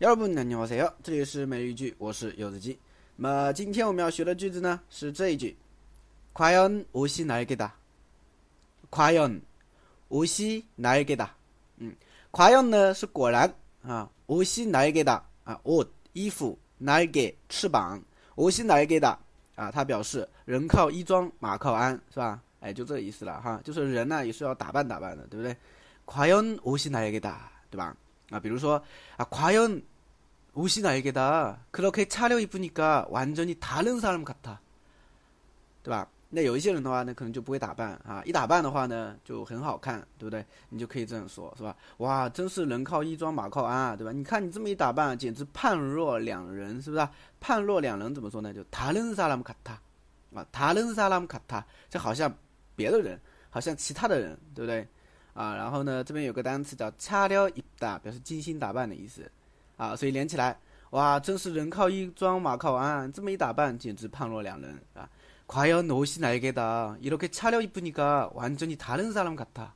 여러분안녕하세요，这里是每日一句，我是柚子鸡。那么今天我们要学的句子呢是这一句：과연옷이날개다과연옷이날개다嗯，과연呢是果然啊，옷이날개다啊，옷衣服，날개翅膀，옷이날개다啊，它表示人靠衣装，马靠鞍，是吧？哎，就这意思了哈，就是人呢也是要打扮打扮的，对不对？과연옷이날개다对吧？ 啊，比如说啊，과연 옷이 날개다. 그렇게 차려입으니까完全히 다른 사람 같아. 对吧？那有一些人的话呢，可能就不会打扮啊，一打扮的话呢，就很好看，对不对？你就可以这样说，是吧？哇，真是人靠衣装，马靠鞍啊，对吧？你看你这么一打扮，简直判若两人，是不是？判若两人怎么说呢？就다른사람같 아， 啊，다른사람같 아， 这好像别的人，好像其他的人，对不对？ 啊，然后呢，这边有个单词叫차려입 다， 表示精心打扮的意思。啊，所以连起来，哇，真是人靠衣装，马靠鞍，这么一打扮，简直判若两人啊！과연옷이날개다이렇게차려입으니까완전히다른사람같아